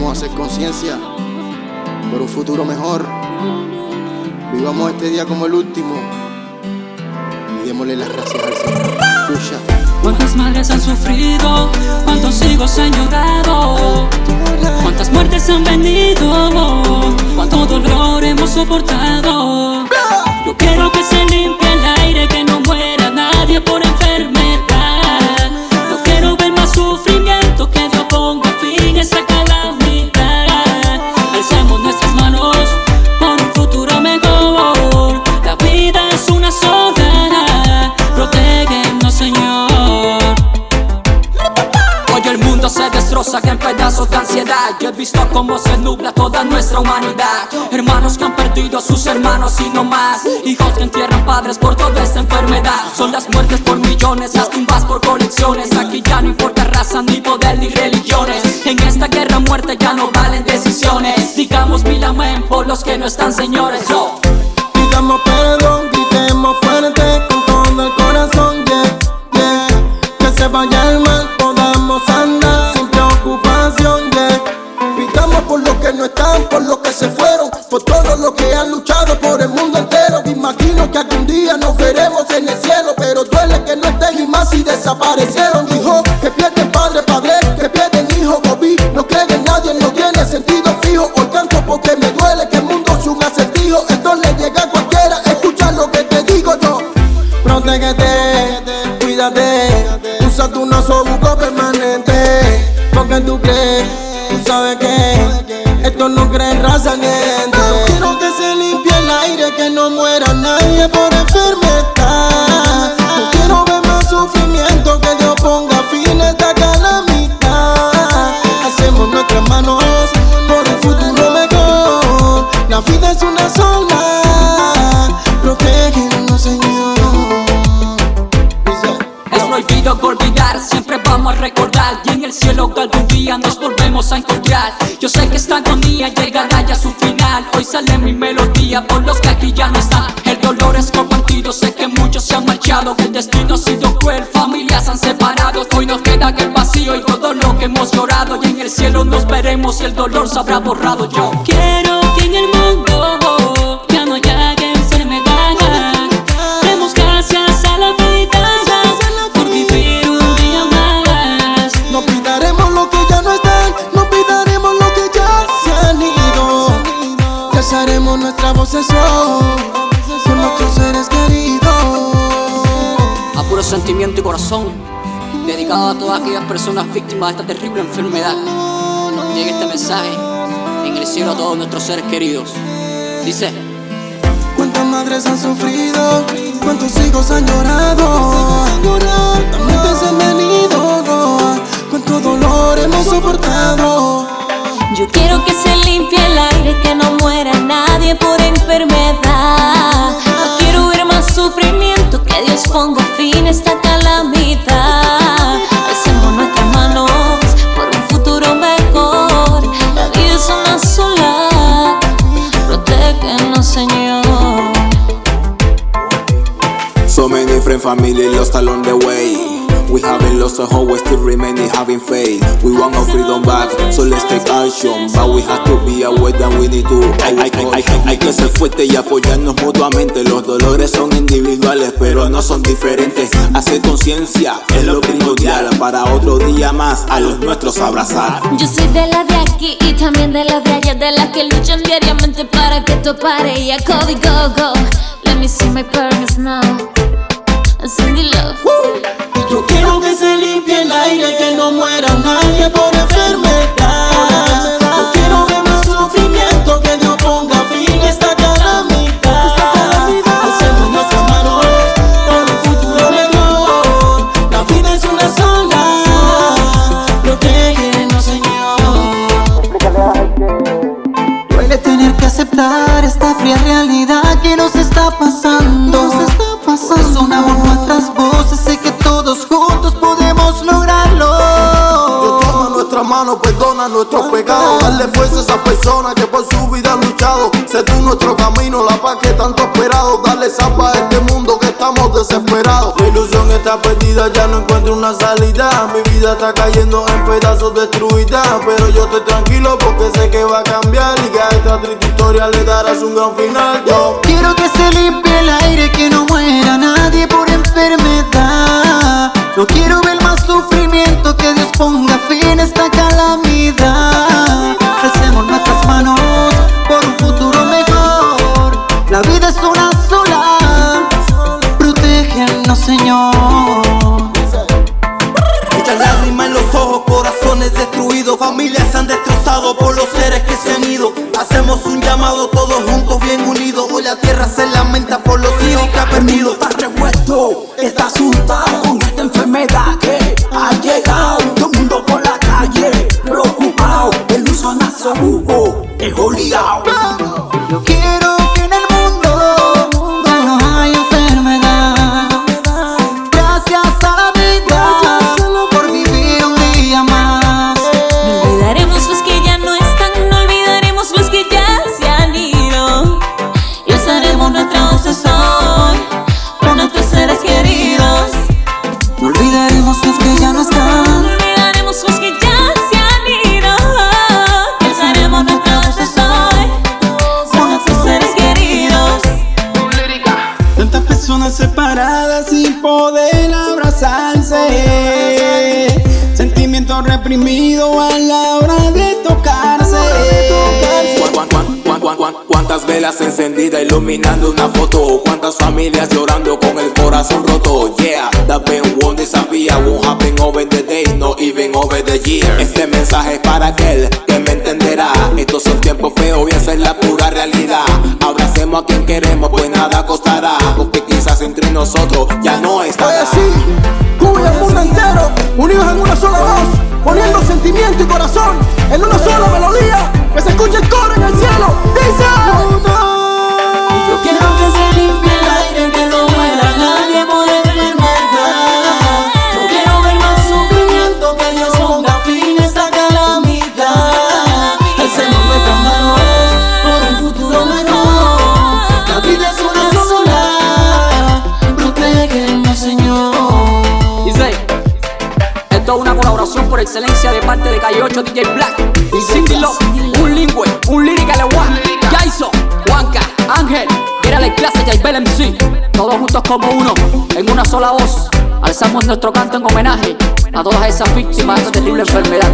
Vamos a hacer conciencia por un futuro mejor. Vivamos este día como el último y démosle las gracias al Señor. ¿Cuántas madres han sufrido? ¿Cuántos hijos han llorado? ¿Cuántas muertes han venido? ¿Cuánto dolor hemos soportado? Yo quiero que se limpie el aire, que no muera nadie por enfermedad. Pedazos de ansiedad. Yo he visto cómo se nubla toda nuestra humanidad. Hermanos que han perdido a sus hermanos y no más. Hijos que entierran padres por toda esta enfermedad. Son las muertes por millones, las tumbas por colecciones. Aquí ya no importa raza, ni poder, ni religiones. En esta guerra muerte ya no valen decisiones. Digamos mil amén por los que no están señores. Yo Por los que no están, por los que se fueron, por todos los que han luchado por el mundo entero. Imagino que algún día nos veremos en el cielo, pero duele que no estén y más si desaparecieron. Dijo que pierden padre, padre, que pierden hijo, Bobby. No creen en nadie, no tiene sentido fijo. Hoy canto porque me duele que el mundo es un acertijo. Esto le llega a cualquiera, escucha lo que te digo yo. Protégete, cuídate, usa tu naso buco permanente. Porque tú crees, tú sabes que esto no cree en raza ni gente. Quiero que se limpie el aire, que no muera nadie por enfermedad. No quiero ver más sufrimiento, que Dios ponga fin a esta calamidad. Hacemos nuestras manos por un futuro mejor. La vida es una sola, protégenos, Señor. Es prohibido olvidar, siempre vamos a recordar Y en el cielo que algún día nos a encontrar. Yo sé que esta agonía llegará ya a su final. Hoy sale mi melodía por los que aquí ya no están. El dolor es compartido, sé que muchos se han marchado. Que el destino ha sido cruel, familias han separado. Hoy nos queda el vacío y todo lo que hemos llorado. Y en el cielo nos veremos el dolor se habrá borrado. Yo quiero vocesón por nuestros seres queridos. A puro sentimiento y corazón, dedicado a todas aquellas personas víctimas de esta terrible enfermedad. Llega este mensaje en el cielo a todos nuestros seres queridos. Dice. Cuántas madres han sufrido, cuántos hijos han llorado, cuántas muertes han venido, cuánto dolor hemos soportado. Yo quiero que se limpie el aire, que no muera nadie por family lost along the way. We haven't lost a hope, we still remaining having faith. We want our freedom back, so let's take action. But we have to be aware that we need to. Hay, hay- hay- hay- hay que ser fuerte y apoyarnos mutuamente. Los dolores son individuales, pero no son diferentes. Hacer conciencia es lo primordial para otro día más a los nuestros abrazar. Yo soy de la de aquí y también de la de allá, de las que luchan diariamente para que esto pare. Y a Cody Go Go, let me see my partners now. Cindy Love. Yo quiero que se limpie el aire, que no muera nadie por enfermedad. Yo quiero ver más sufrimiento, que Dios ponga fin a esta calamidad. Hacemos nuestras manos por un futuro mejor. La vida es una sola, protégenos, Señor. Duele tener que aceptar esta fría realidad perdona nuestros pecados. Darle fuerza a esas personas que por su vida han luchado. Sé tú nuestro camino, la paz que tanto esperado. Dale zapa a este mundo que estamos desesperados. La ilusión está perdida, ya no encuentro una salida. Mi vida está cayendo en pedazos destruida. Pero yo estoy tranquilo porque sé que va a cambiar. Y que a esta triste historia le darás un gran final. Yo Quiero que se limpie el aire, que no muera nadie por enfermedad. No quiero ver más sufrimiento, que Dios ponga fin a esta se han destrozado por los seres que se han ido. Hacemos un llamado todos juntos, bien unidos. Hoy la tierra se lamenta por los hijos que ha perdido. está revuelto, está asustado con esta enfermedad que ha llegado. Todo el mundo por la calle, preocupado. El uso nasobuco es oleado. A la hora de tocarse. Cuántas velas encendidas iluminando una foto Cuántas familias llorando con el corazón roto Yeah, that pain won't disappear Won't happen over the day, no even over the year. Este mensaje es para aquel que me entenderá. Estos son tiempos feos y esa es la pura realidad. Abracemos a quien queremos, pues nada costará Porque quizás entre nosotros ya no estará poniendo sentimiento y corazón en una sola melodía, que se escuche el parte de Calle 8 DJ Black Love, un lingüe, un lyrical one, Jaiso, Juanca, Ángel, era la clase Jaibel MC, todos juntos como uno, en una sola voz, alzamos nuestro canto en homenaje a todas esas víctimas de esta terrible enfermedad.